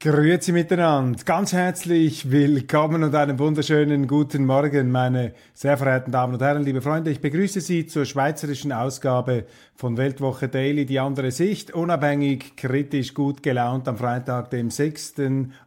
Grüezi miteinander, ganz herzlich willkommen und einen wunderschönen guten Morgen, meine sehr verehrten Damen und Herren, liebe Freunde. Ich begrüße Sie zur schweizerischen Ausgabe von Weltwoche Daily, die andere Sicht, unabhängig, kritisch, gut gelaunt am Freitag, dem 6.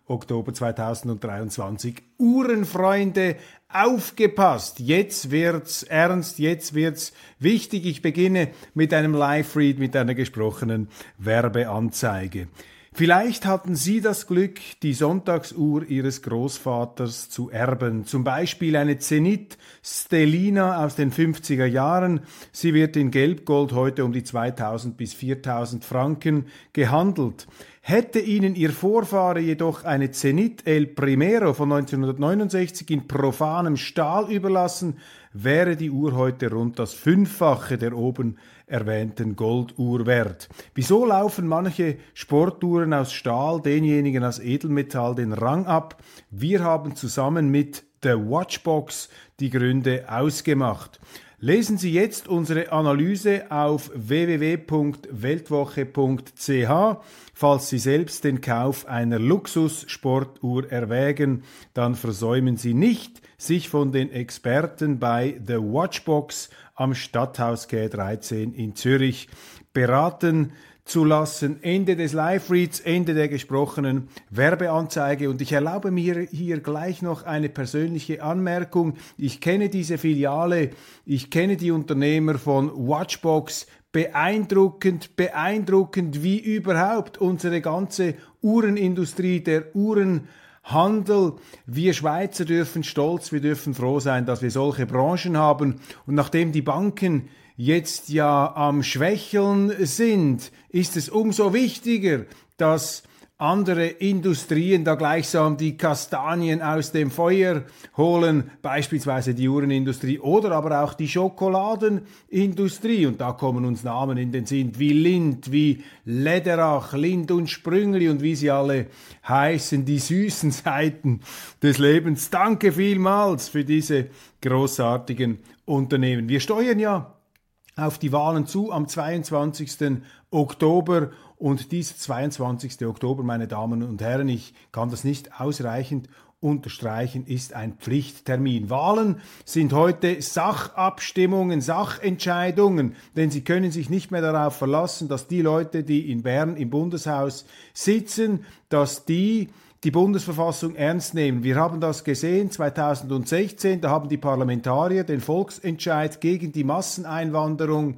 Oktober 2023. Uhrenfreunde, aufgepasst, jetzt wird's ernst, jetzt wird's wichtig. Ich beginne mit einem Live-Read, mit einer gesprochenen Werbeanzeige. Vielleicht hatten Sie das Glück, die Sonntagsuhr Ihres Großvaters zu erben. Zum Beispiel eine Zenit Stellina aus den 50er Jahren. Sie wird in Gelbgold heute um die 2000 bis 4000 Franken gehandelt. Hätte Ihnen Ihr Vorfahre jedoch eine Zenit El Primero von 1969 in profanem Stahl überlassen, wäre die Uhr heute rund das Fünffache der oben erwähnten Golduhr wert. Wieso laufen manche Sportuhren aus Stahl denjenigen aus Edelmetall den Rang ab? Wir haben zusammen mit The Watchbox die Gründe ausgemacht. Lesen Sie jetzt unsere Analyse auf www.weltwoche.ch. Falls Sie selbst den Kauf einer Luxussportuhr erwägen, dann versäumen Sie nicht, sich von den Experten bei The Watchbox am Stadthaus G13 in Zürich beraten zu lassen. Ende des Live-Reads, Ende der gesprochenen Werbeanzeige. Und ich erlaube mir hier gleich noch eine persönliche Anmerkung. Ich kenne diese Filiale, ich kenne die Unternehmer von Watchbox. Beeindruckend, beeindruckend, wie überhaupt unsere ganze Uhrenindustrie, der Uhren Handel. Wir Schweizer dürfen stolz, wir dürfen froh sein, dass wir solche Branchen haben. Und nachdem die Banken jetzt ja am Schwächeln sind, ist es umso wichtiger, dass andere Industrien da gleichsam die Kastanien aus dem Feuer holen, beispielsweise die Uhrenindustrie oder aber auch die Schokoladenindustrie. Und da kommen uns Namen in den Sinn wie Lind, wie Lederach, Lind und Sprüngli und wie sie alle heißen, die süßen Seiten des Lebens. Danke vielmals für diese großartigen Unternehmen. Wir steuern ja auf die Wahlen zu am 22. Oktober und dieser 22. Oktober, meine Damen und Herren, ich kann das nicht ausreichend unterstreichen, ist ein Pflichttermin. Wahlen sind heute Sachabstimmungen, Sachentscheidungen, denn Sie können sich nicht mehr darauf verlassen, dass die Leute, die in Bern im Bundeshaus sitzen, dass die die Bundesverfassung ernst nehmen. Wir haben das gesehen 2016, da haben die Parlamentarier den Volksentscheid gegen die Masseneinwanderung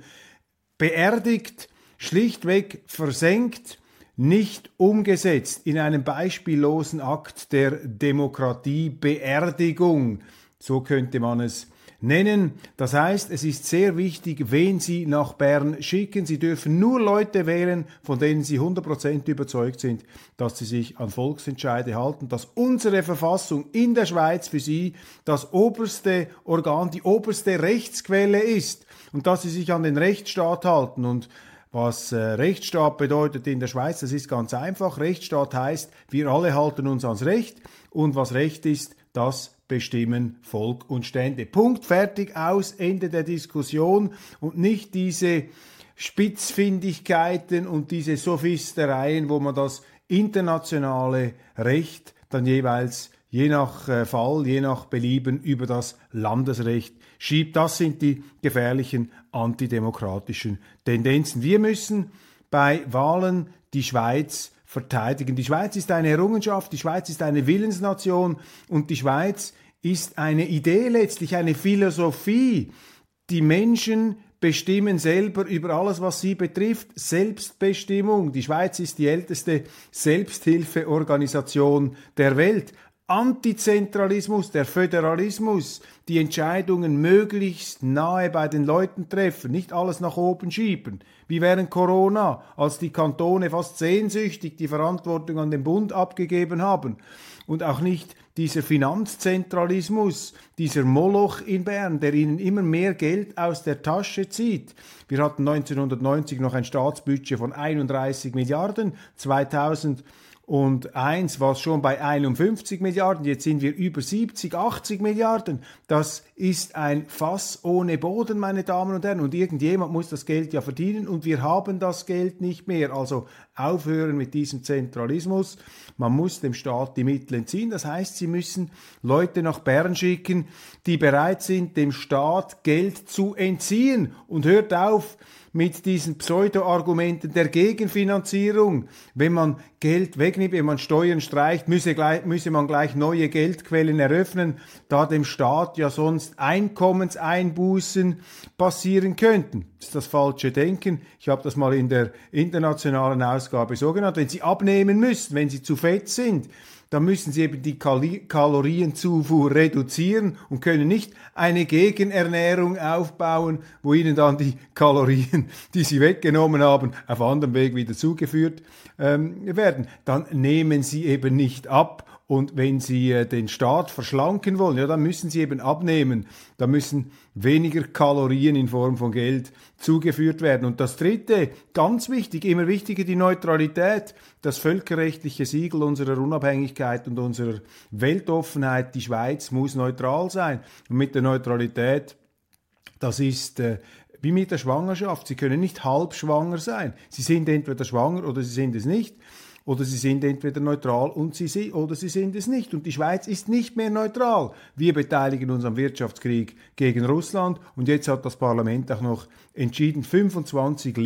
beerdigt schlichtweg versenkt, nicht umgesetzt in einem beispiellosen Akt der Demokratiebeerdigung. So könnte man es nennen. Das heißt, es ist sehr wichtig, wen Sie nach Bern schicken. Sie dürfen nur Leute wählen, von denen Sie 100% überzeugt sind, dass sie sich an Volksentscheide halten, dass unsere Verfassung in der Schweiz für Sie das oberste Organ, die oberste Rechtsquelle ist und dass Sie sich an den Rechtsstaat halten. Und was äh, Rechtsstaat bedeutet in der Schweiz, das ist ganz einfach. Rechtsstaat heißt, wir alle halten uns ans Recht und was Recht ist, das bestimmen Volk und Stände. Punkt, fertig, aus, Ende der Diskussion und nicht diese Spitzfindigkeiten und diese Sophistereien, wo man das internationale Recht dann jeweils je nach äh, Fall, je nach Belieben über das Landesrecht schiebt. Das sind die gefährlichen antidemokratischen Tendenzen. Wir müssen bei Wahlen die Schweiz verteidigen. Die Schweiz ist eine Errungenschaft, die Schweiz ist eine Willensnation und die Schweiz ist eine Idee letztlich, eine Philosophie, die Menschen bestimmen selber über alles, was sie betrifft. Selbstbestimmung. Die Schweiz ist die älteste Selbsthilfeorganisation der Welt. Antizentralismus, der Föderalismus, die Entscheidungen möglichst nahe bei den Leuten treffen, nicht alles nach oben schieben, wie während Corona, als die Kantone fast sehnsüchtig die Verantwortung an den Bund abgegeben haben. Und auch nicht dieser Finanzzentralismus, dieser Moloch in Bern, der ihnen immer mehr Geld aus der Tasche zieht. Wir hatten 1990 noch ein Staatsbudget von 31 Milliarden, 2000 und eins war schon bei 51 Milliarden, jetzt sind wir über 70, 80 Milliarden. Das ist ein Fass ohne Boden, meine Damen und Herren. Und irgendjemand muss das Geld ja verdienen und wir haben das Geld nicht mehr. Also aufhören mit diesem Zentralismus. Man muss dem Staat die Mittel entziehen. Das heißt, Sie müssen Leute nach Bern schicken, die bereit sind, dem Staat Geld zu entziehen. Und hört auf, mit diesen Pseudo-Argumenten der Gegenfinanzierung. Wenn man Geld wegnimmt, wenn man Steuern streicht, müsse, gleich, müsse man gleich neue Geldquellen eröffnen, da dem Staat ja sonst Einkommenseinbußen passieren könnten. Das ist das falsche Denken. Ich habe das mal in der internationalen Ausgabe so genannt. Wenn Sie abnehmen müssen, wenn Sie zu fett sind, dann müssen sie eben die Kal Kalorienzufuhr reduzieren und können nicht eine Gegenernährung aufbauen, wo ihnen dann die Kalorien, die sie weggenommen haben, auf anderem Weg wieder zugeführt ähm, werden. Dann nehmen sie eben nicht ab und wenn Sie äh, den Staat verschlanken wollen, ja, dann müssen Sie eben abnehmen. Da müssen weniger Kalorien in Form von Geld zugeführt werden. Und das Dritte, ganz wichtig, immer wichtiger, die Neutralität, das völkerrechtliche Siegel unserer Unabhängigkeit und unserer Weltoffenheit. Die Schweiz muss neutral sein. Und mit der Neutralität, das ist äh, wie mit der Schwangerschaft. Sie können nicht halb schwanger sein. Sie sind entweder schwanger oder sie sind es nicht oder sie sind entweder neutral und sie, oder sie sind es nicht. Und die Schweiz ist nicht mehr neutral. Wir beteiligen uns am Wirtschaftskrieg gegen Russland und jetzt hat das Parlament auch noch entschieden, 25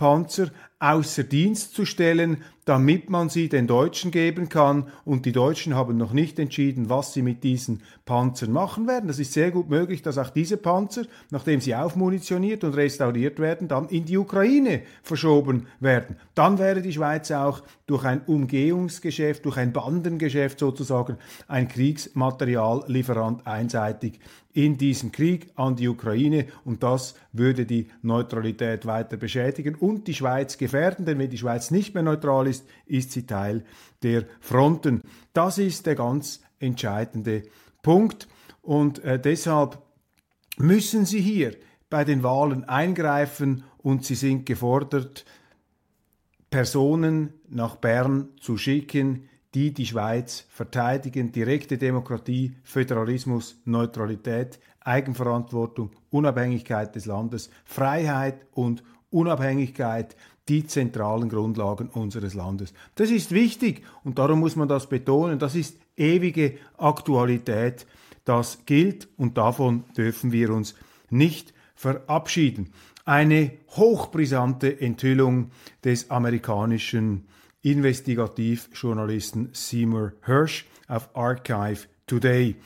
Leopard-Panzer außer Dienst zu stellen, damit man sie den Deutschen geben kann. Und die Deutschen haben noch nicht entschieden, was sie mit diesen Panzern machen werden. Das ist sehr gut möglich, dass auch diese Panzer, nachdem sie aufmunitioniert und restauriert werden, dann in die Ukraine verschoben werden. Dann wäre die Schweiz auch durch ein Umgehungsgeschäft, durch ein Bandengeschäft sozusagen, ein Kriegsmateriallieferant einseitig in diesem Krieg an die Ukraine und das würde die Neutralität weiter beschädigen und die Schweiz gefährden, denn wenn die Schweiz nicht mehr neutral ist, ist sie Teil der Fronten. Das ist der ganz entscheidende Punkt und äh, deshalb müssen Sie hier bei den Wahlen eingreifen und Sie sind gefordert, Personen nach Bern zu schicken, die die Schweiz verteidigen, direkte Demokratie, Föderalismus, Neutralität, Eigenverantwortung, Unabhängigkeit des Landes, Freiheit und Unabhängigkeit, die zentralen Grundlagen unseres Landes. Das ist wichtig und darum muss man das betonen. Das ist ewige Aktualität. Das gilt und davon dürfen wir uns nicht verabschieden. Eine hochbrisante Enthüllung des amerikanischen Investigativjournalisten Seymour Hirsch auf Archive Today.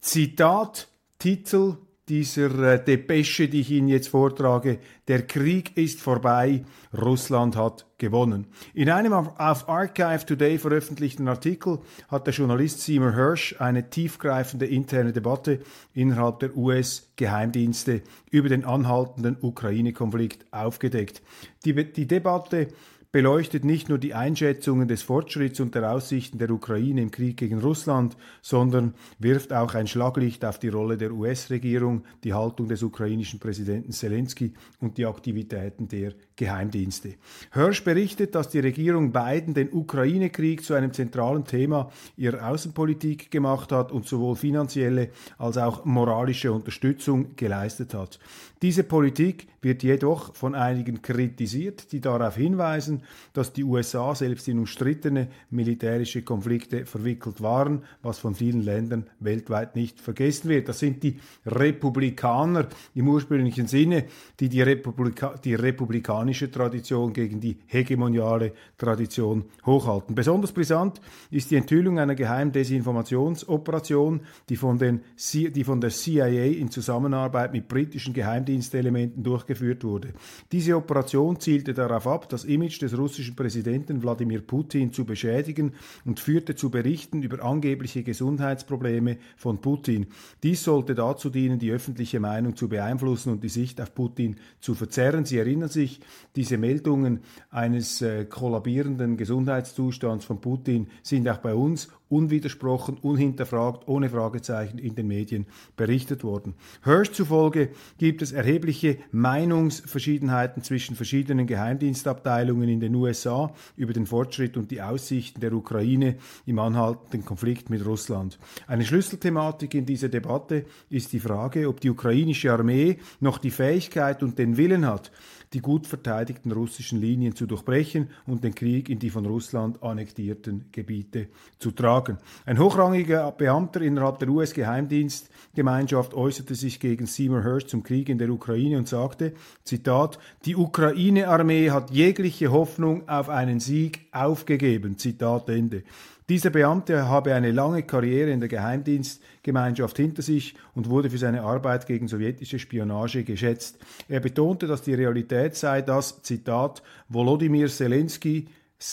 Zitat, Titel dieser äh, Depesche, die ich Ihnen jetzt vortrage, der Krieg ist vorbei, Russland hat gewonnen. In einem auf Archive Today veröffentlichten Artikel hat der Journalist Seymour Hirsch eine tiefgreifende interne Debatte innerhalb der US-Geheimdienste über den anhaltenden Ukraine-Konflikt aufgedeckt. Die, die Debatte beleuchtet nicht nur die Einschätzungen des Fortschritts und der Aussichten der Ukraine im Krieg gegen Russland, sondern wirft auch ein Schlaglicht auf die Rolle der US-Regierung, die Haltung des ukrainischen Präsidenten Zelensky und die Aktivitäten der Geheimdienste. Hirsch berichtet, dass die Regierung Biden den Ukraine-Krieg zu einem zentralen Thema ihrer Außenpolitik gemacht hat und sowohl finanzielle als auch moralische Unterstützung geleistet hat. Diese Politik wird jedoch von einigen kritisiert, die darauf hinweisen, dass die USA selbst in umstrittene militärische Konflikte verwickelt waren, was von vielen Ländern weltweit nicht vergessen wird. Das sind die Republikaner im ursprünglichen Sinne, die die, Republika die Republikaner osmanische Tradition gegen die hegemoniale Tradition hochhalten. Besonders brisant ist die Enthüllung einer geheimen Desinformationsoperation, die von, den, die von der CIA in Zusammenarbeit mit britischen Geheimdienstelementen durchgeführt wurde. Diese Operation zielte darauf ab, das Image des russischen Präsidenten Wladimir Putin zu beschädigen und führte zu Berichten über angebliche Gesundheitsprobleme von Putin. Dies sollte dazu dienen, die öffentliche Meinung zu beeinflussen und die Sicht auf Putin zu verzerren. Sie erinnern sich, diese Meldungen eines äh, kollabierenden Gesundheitszustands von Putin sind auch bei uns unwidersprochen, unhinterfragt, ohne Fragezeichen in den Medien berichtet worden. Hirsch zufolge gibt es erhebliche Meinungsverschiedenheiten zwischen verschiedenen Geheimdienstabteilungen in den USA über den Fortschritt und die Aussichten der Ukraine im anhaltenden Konflikt mit Russland. Eine Schlüsselthematik in dieser Debatte ist die Frage, ob die ukrainische Armee noch die Fähigkeit und den Willen hat, die gut verteidigten russischen Linien zu durchbrechen und den Krieg in die von Russland annektierten Gebiete zu tragen. Ein hochrangiger Beamter innerhalb der US-Geheimdienstgemeinschaft äußerte sich gegen Seymour Hersh zum Krieg in der Ukraine und sagte, Zitat, die Ukraine-Armee hat jegliche Hoffnung auf einen Sieg aufgegeben. Zitat Ende. Dieser Beamte habe eine lange Karriere in der Geheimdienstgemeinschaft hinter sich und wurde für seine Arbeit gegen sowjetische Spionage geschätzt. Er betonte, dass die Realität sei, dass, Zitat, Volodymyr Zelensky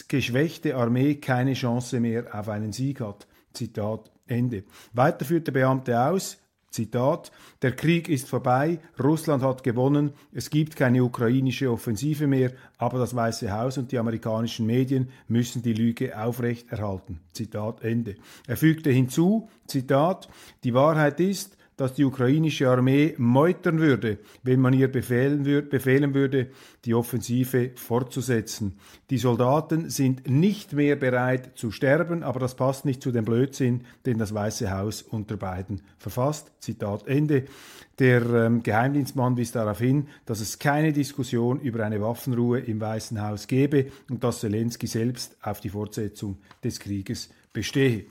geschwächte Armee keine Chance mehr auf einen Sieg hat. Zitat Ende. Weiter führt der Beamte aus, Zitat, der Krieg ist vorbei, Russland hat gewonnen, es gibt keine ukrainische Offensive mehr, aber das Weiße Haus und die amerikanischen Medien müssen die Lüge aufrechterhalten. Zitat Ende. Er fügte hinzu, Zitat, die Wahrheit ist, dass die ukrainische Armee meutern würde, wenn man ihr befehlen, würd, befehlen würde, die Offensive fortzusetzen. Die Soldaten sind nicht mehr bereit zu sterben, aber das passt nicht zu dem Blödsinn, den das Weiße Haus unter beiden verfasst. Zitat Ende. Der ähm, Geheimdienstmann wies darauf hin, dass es keine Diskussion über eine Waffenruhe im Weißen Haus gebe und dass Zelensky selbst auf die Fortsetzung des Krieges bestehe.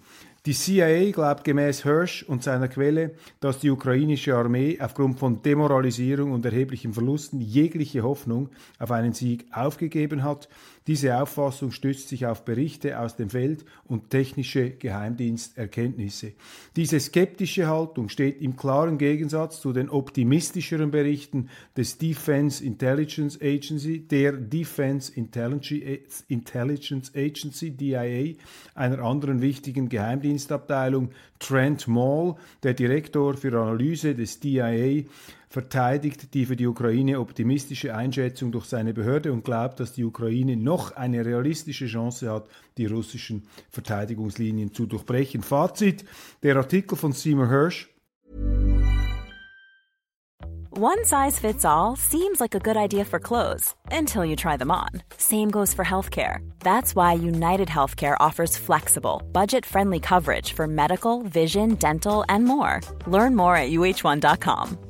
Die CIA glaubt gemäß Hirsch und seiner Quelle, dass die ukrainische Armee aufgrund von Demoralisierung und erheblichen Verlusten jegliche Hoffnung auf einen Sieg aufgegeben hat diese Auffassung stützt sich auf Berichte aus dem Feld und technische Geheimdiensterkenntnisse. Diese skeptische Haltung steht im klaren Gegensatz zu den optimistischeren Berichten des Defense Intelligence Agency, der Defense Intelligence Agency, DIA, einer anderen wichtigen Geheimdienstabteilung, Trent Mall, der Direktor für Analyse des DIA, verteidigt die für die Ukraine optimistische Einschätzung durch seine Behörde und glaubt, dass die Ukraine noch eine realistische Chance hat, die russischen Verteidigungslinien zu durchbrechen. Fazit, der Artikel von Seymour Hirsch. One size fits all seems like a good idea for clothes until you try them on. Same goes for healthcare. That's why United Healthcare offers flexible, budget-friendly coverage for medical, vision, dental, and more. Learn more at uh1.com.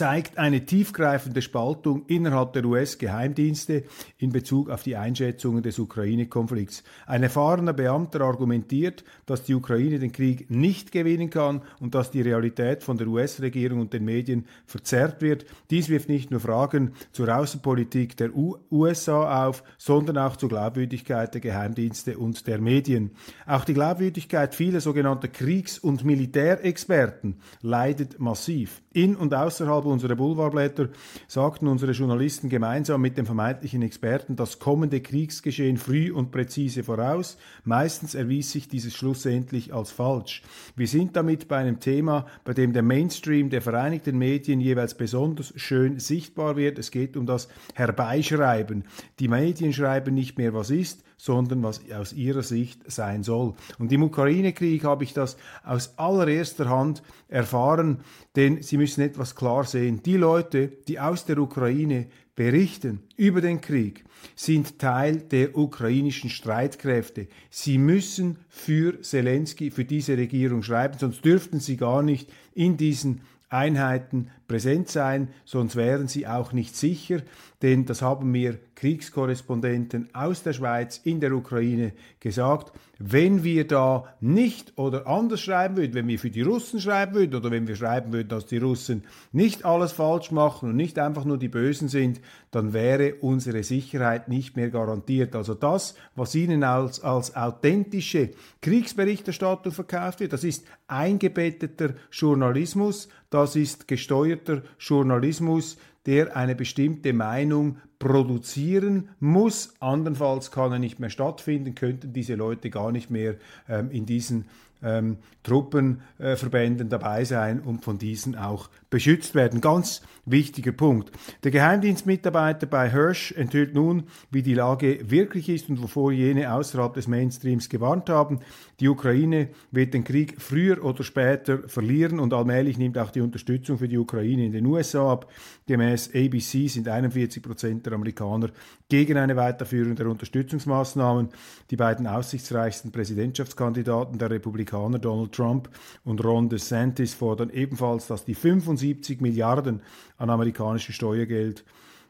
Zeigt eine tiefgreifende Spaltung innerhalb der US-Geheimdienste in Bezug auf die Einschätzungen des Ukraine-Konflikts. Ein erfahrener Beamter argumentiert, dass die Ukraine den Krieg nicht gewinnen kann und dass die Realität von der US-Regierung und den Medien verzerrt wird. Dies wirft nicht nur Fragen zur Außenpolitik der U USA auf, sondern auch zur Glaubwürdigkeit der Geheimdienste und der Medien. Auch die Glaubwürdigkeit vieler sogenannter Kriegs- und Militärexperten leidet massiv. In und außerhalb unserer Boulevardblätter sagten unsere Journalisten gemeinsam mit dem vermeintlichen Experten das kommende Kriegsgeschehen früh und präzise voraus. Meistens erwies sich dieses schlussendlich als falsch. Wir sind damit bei einem Thema, bei dem der Mainstream der Vereinigten Medien jeweils besonders schön sichtbar wird. Es geht um das Herbeischreiben. Die Medien schreiben nicht mehr, was ist, sondern was aus ihrer Sicht sein soll. Und im Ukraine-Krieg habe ich das aus allererster Hand erfahren, denn Sie müssen etwas klar sehen. Die Leute, die aus der Ukraine berichten über den Krieg, sind Teil der ukrainischen Streitkräfte. Sie müssen für Zelensky, für diese Regierung schreiben, sonst dürften sie gar nicht in diesen Einheiten präsent sein, sonst wären sie auch nicht sicher, denn das haben mir Kriegskorrespondenten aus der Schweiz in der Ukraine gesagt. Wenn wir da nicht oder anders schreiben würden, wenn wir für die Russen schreiben würden oder wenn wir schreiben würden, dass die Russen nicht alles falsch machen und nicht einfach nur die Bösen sind, dann wäre unsere Sicherheit nicht mehr garantiert. Also das, was ihnen als, als authentische Kriegsberichterstattung verkauft wird, das ist eingebetteter Journalismus, das ist gesteuerter Journalismus, der eine bestimmte Meinung produzieren muss. Andernfalls kann er nicht mehr stattfinden, könnten diese Leute gar nicht mehr ähm, in diesen ähm, Truppenverbänden äh, dabei sein und von diesen auch beschützt werden. Ganz wichtiger Punkt. Der Geheimdienstmitarbeiter bei Hirsch enthüllt nun, wie die Lage wirklich ist und wovor jene außerhalb des Mainstreams gewarnt haben. Die Ukraine wird den Krieg früher oder später verlieren und allmählich nimmt auch die Unterstützung für die Ukraine in den USA ab. Gemäß ABC sind 41 Prozent der Amerikaner gegen eine Weiterführung der Unterstützungsmaßnahmen. Die beiden aussichtsreichsten Präsidentschaftskandidaten der Republikaner, Donald Trump und Ron DeSantis, fordern ebenfalls, dass die 75 Milliarden an amerikanischem Steuergeld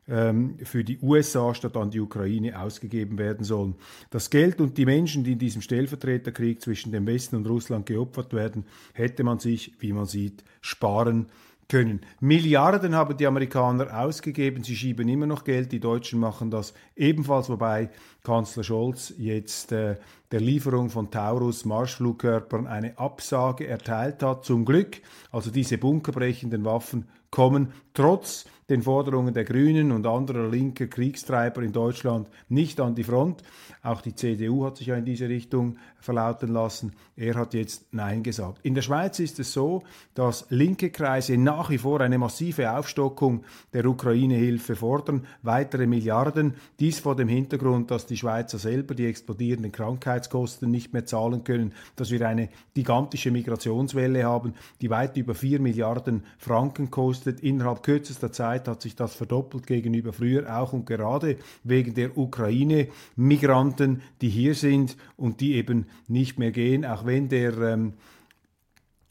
ähm, für die USA statt an die Ukraine ausgegeben werden sollen. Das Geld und die Menschen, die in diesem Stellvertreterkrieg zwischen dem Westen und Russland geopfert werden, hätte man sich, wie man sieht, sparen können. Milliarden haben die Amerikaner ausgegeben, sie schieben immer noch Geld, die Deutschen machen das ebenfalls, wobei Kanzler Scholz jetzt äh, der Lieferung von Taurus Marschflugkörpern eine Absage erteilt hat. Zum Glück, also diese bunkerbrechenden Waffen kommen trotz den Forderungen der Grünen und anderer linker Kriegstreiber in Deutschland nicht an die Front. Auch die CDU hat sich ja in diese Richtung verlauten lassen. Er hat jetzt Nein gesagt. In der Schweiz ist es so, dass linke Kreise nach wie vor eine massive Aufstockung der Ukraine-Hilfe fordern, weitere Milliarden. Dies vor dem Hintergrund, dass die Schweizer selber die explodierenden Krankheitskosten nicht mehr zahlen können, dass wir eine gigantische Migrationswelle haben, die weit über vier Milliarden Franken kostet. Innerhalb kürzester Zeit Zeit hat sich das verdoppelt gegenüber früher, auch und gerade wegen der Ukraine-Migranten, die hier sind und die eben nicht mehr gehen, auch wenn der ähm,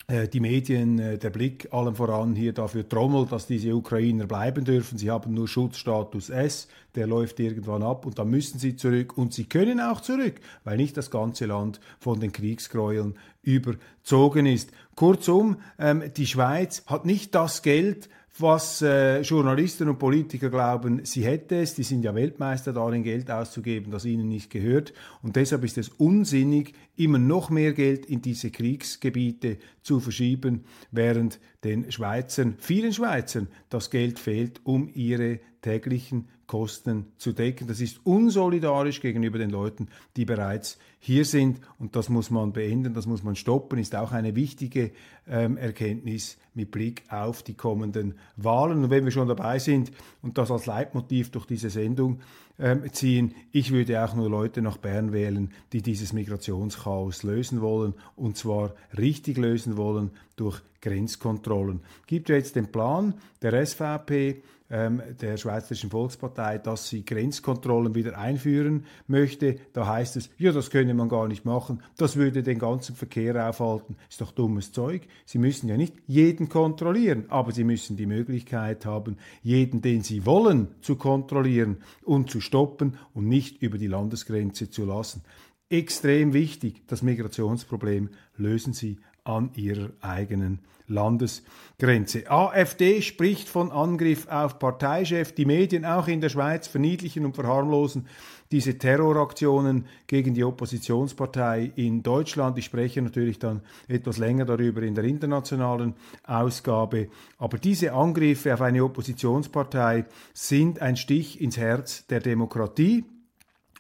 äh, die Medien, äh, der Blick allem voran hier dafür trommelt, dass diese Ukrainer bleiben dürfen. Sie haben nur Schutzstatus S, der läuft irgendwann ab und dann müssen sie zurück und sie können auch zurück, weil nicht das ganze Land von den Kriegsgräueln überzogen ist. Kurzum, ähm, die Schweiz hat nicht das Geld, was äh, Journalisten und Politiker glauben, sie hätte es. Die sind ja Weltmeister darin, Geld auszugeben, das ihnen nicht gehört. Und deshalb ist es unsinnig, immer noch mehr Geld in diese Kriegsgebiete zu verschieben, während den Schweizern, vielen Schweizern, das Geld fehlt, um ihre täglichen Kosten zu decken. Das ist unsolidarisch gegenüber den Leuten, die bereits hier sind und das muss man beenden, das muss man stoppen, ist auch eine wichtige ähm, Erkenntnis mit Blick auf die kommenden Wahlen. Und wenn wir schon dabei sind und das als Leitmotiv durch diese Sendung ähm, ziehen, ich würde auch nur Leute nach Bern wählen, die dieses Migrationschaos lösen wollen und zwar richtig lösen wollen durch Grenzkontrollen. Gibt ja jetzt den Plan der SVP, ähm, der Schweizerischen Volkspartei, dass sie Grenzkontrollen wieder einführen möchte. Da heißt es, ja, das könne man gar nicht machen, das würde den ganzen Verkehr aufhalten. Ist doch dummes Zeug. Sie müssen ja nicht jeden kontrollieren, aber sie müssen die Möglichkeit haben, jeden, den sie wollen, zu kontrollieren und zu stoppen und nicht über die Landesgrenze zu lassen. Extrem wichtig, das Migrationsproblem lösen Sie an ihrer eigenen Landesgrenze. AfD spricht von Angriff auf Parteichef. Die Medien auch in der Schweiz verniedlichen und verharmlosen diese Terroraktionen gegen die Oppositionspartei in Deutschland. Ich spreche natürlich dann etwas länger darüber in der internationalen Ausgabe. Aber diese Angriffe auf eine Oppositionspartei sind ein Stich ins Herz der Demokratie.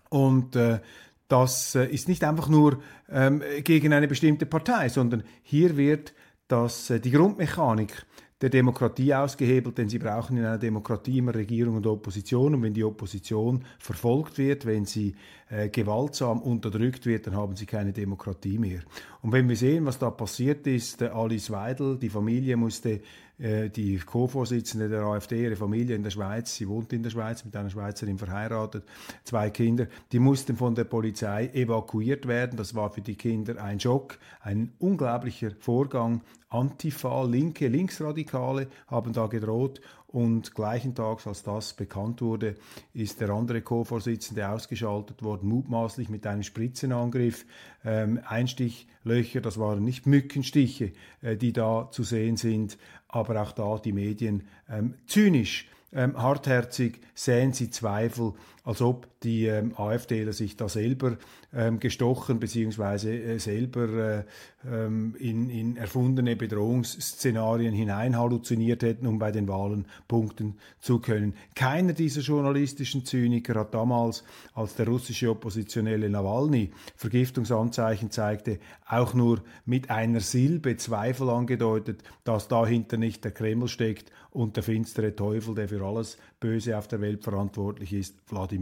Und äh, das äh, ist nicht einfach nur ähm, gegen eine bestimmte Partei, sondern hier wird das, äh, die Grundmechanik der Demokratie ausgehebelt, denn sie brauchen in einer Demokratie immer Regierung und Opposition. Und wenn die Opposition verfolgt wird, wenn sie äh, gewaltsam unterdrückt wird, dann haben sie keine Demokratie mehr. Und wenn wir sehen, was da passiert ist, Alice Weidel, die Familie musste äh, die Co-Vorsitzende der AfD, ihre Familie in der Schweiz, sie wohnt in der Schweiz, mit einer Schweizerin verheiratet, zwei Kinder, die mussten von der Polizei evakuiert werden. Das war für die Kinder ein Schock, ein unglaublicher Vorgang. Antifa, linke, Linksradikale haben da gedroht und gleichen Tags, als das bekannt wurde, ist der andere Co-Vorsitzende ausgeschaltet worden, mutmaßlich mit einem Spritzenangriff. Ähm, Einstichlöcher, das waren nicht Mückenstiche, äh, die da zu sehen sind, aber auch da die Medien ähm, zynisch ähm, hartherzig säen sie Zweifel, als ob die ähm, AfDler sich da selber ähm, gestochen bzw. Äh, selber äh, ähm, in, in erfundene Bedrohungsszenarien hinein halluziniert hätten, um bei den Wahlen punkten zu können. Keiner dieser journalistischen Zyniker hat damals, als der russische Oppositionelle Nawalny Vergiftungsanzeichen zeigte, auch nur mit einer Silbe Zweifel angedeutet, dass dahinter nicht der Kreml steckt und der finstere Teufel, der für alles Böse auf der Welt verantwortlich ist, Wladimir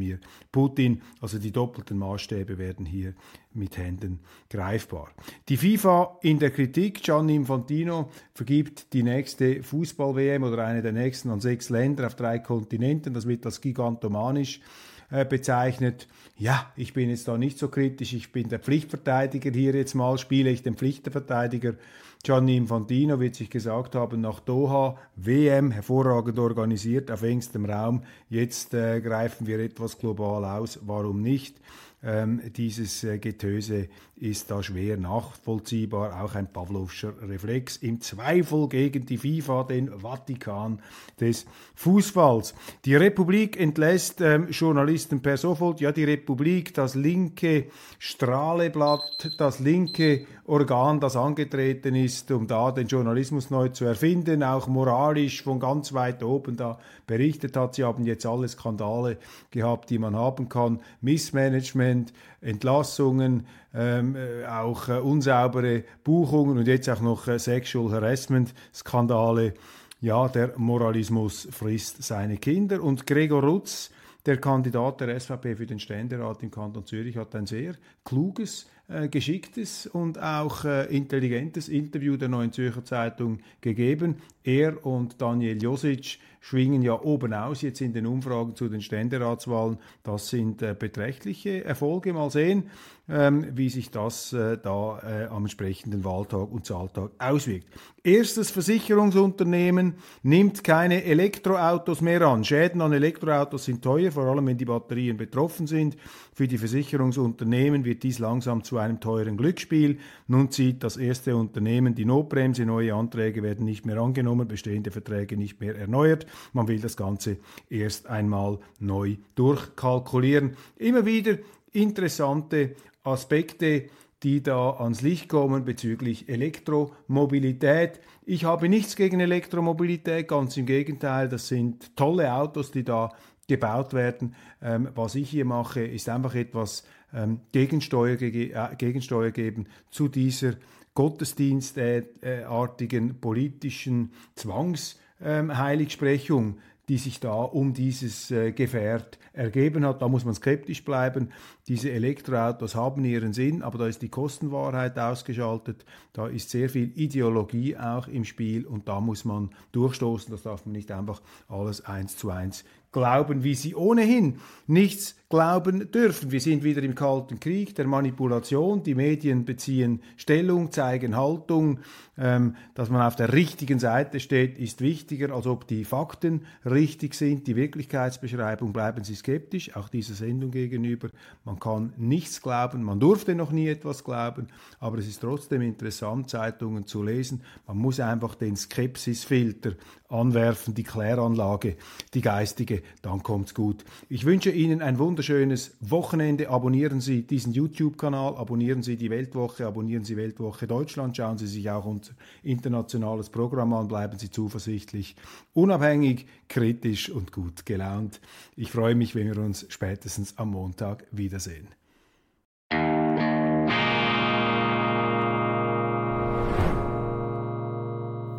Putin. Also die doppelten Maßstäbe werden hier mit Händen greifbar. Die FIFA in der Kritik. Gianni Infantino vergibt die nächste Fußball-WM oder eine der nächsten an sechs Länder auf drei Kontinenten. Das wird als gigantomanisch äh, bezeichnet. Ja, ich bin jetzt da nicht so kritisch. Ich bin der Pflichtverteidiger hier jetzt mal. Spiele ich den Pflichtverteidiger Gianni Infantino wird sich gesagt haben, nach Doha, WM, hervorragend organisiert, auf engstem Raum, jetzt äh, greifen wir etwas global aus, warum nicht? Ähm, dieses äh, Getöse ist da schwer nachvollziehbar, auch ein Pavlovscher Reflex. Im Zweifel gegen die FIFA, den Vatikan des Fußballs. Die Republik entlässt ähm, Journalisten per sofort. Ja, die Republik, das linke Strahleblatt, das linke Organ, das angetreten ist, um da den Journalismus neu zu erfinden, auch moralisch von ganz weit oben da berichtet hat. Sie haben jetzt alle Skandale gehabt, die man haben kann. Missmanagement, Entlassungen, ähm, äh, auch äh, unsaubere Buchungen und jetzt auch noch äh, Sexual Harassment Skandale. Ja, der Moralismus frisst seine Kinder. Und Gregor Rutz, der Kandidat der SVP für den Ständerat im Kanton Zürich, hat ein sehr kluges, geschicktes und auch äh, intelligentes Interview der Neuen Zürcher Zeitung gegeben. Er und Daniel Josic schwingen ja oben aus jetzt in den Umfragen zu den Ständeratswahlen. Das sind äh, beträchtliche Erfolge. Mal sehen, ähm, wie sich das äh, da äh, am entsprechenden Wahltag und Zahltag auswirkt. Erstes Versicherungsunternehmen nimmt keine Elektroautos mehr an. Schäden an Elektroautos sind teuer, vor allem wenn die Batterien betroffen sind. Für die Versicherungsunternehmen wird dies langsam zu einem teuren Glücksspiel. Nun zieht das erste Unternehmen die Notbremse, neue Anträge werden nicht mehr angenommen, bestehende Verträge nicht mehr erneuert. Man will das Ganze erst einmal neu durchkalkulieren. Immer wieder interessante Aspekte, die da ans Licht kommen bezüglich Elektromobilität. Ich habe nichts gegen Elektromobilität, ganz im Gegenteil, das sind tolle Autos, die da gebaut werden. Ähm, was ich hier mache, ist einfach etwas ähm, Gegensteuer, ge äh, Gegensteuer geben zu dieser gottesdienstartigen politischen Zwangsheiligsprechung, die sich da um dieses äh, Gefährt ergeben hat. Da muss man skeptisch bleiben. Diese Elektroautos haben ihren Sinn, aber da ist die Kostenwahrheit ausgeschaltet. Da ist sehr viel Ideologie auch im Spiel und da muss man durchstoßen. Das darf man nicht einfach alles eins zu eins glauben, wie sie ohnehin nichts glauben dürfen. Wir sind wieder im Kalten Krieg der Manipulation. Die Medien beziehen Stellung, zeigen Haltung. Ähm, dass man auf der richtigen Seite steht, ist wichtiger, als ob die Fakten richtig sind. Die Wirklichkeitsbeschreibung bleiben Sie skeptisch, auch dieser Sendung gegenüber. Man kann nichts glauben, man durfte noch nie etwas glauben, aber es ist trotzdem interessant, Zeitungen zu lesen. Man muss einfach den Skepsisfilter anwerfen, die Kläranlage, die geistige, dann kommt's gut. Ich wünsche Ihnen ein wunderschönes Wochenende. Abonnieren Sie diesen YouTube-Kanal, abonnieren Sie die Weltwoche, abonnieren Sie Weltwoche Deutschland, schauen Sie sich auch unser internationales Programm an, bleiben Sie zuversichtlich, unabhängig, kritisch und gut gelaunt. Ich freue mich, wenn wir uns spätestens am Montag wiedersehen.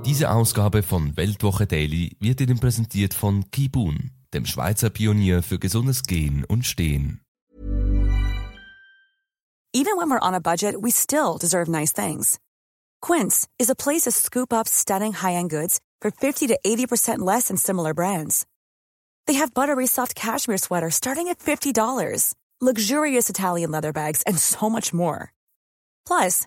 Diese Ausgabe von Weltwoche Daily wird Ihnen präsentiert von Kibun, dem Schweizer Pionier für gesundes Gehen und Stehen. Even when we're on a budget, we still deserve nice things. Quince is a place to scoop up stunning high-end goods for 50 to 80% less than similar brands. They have buttery soft cashmere sweaters starting at $50, luxurious Italian leather bags, and so much more. Plus,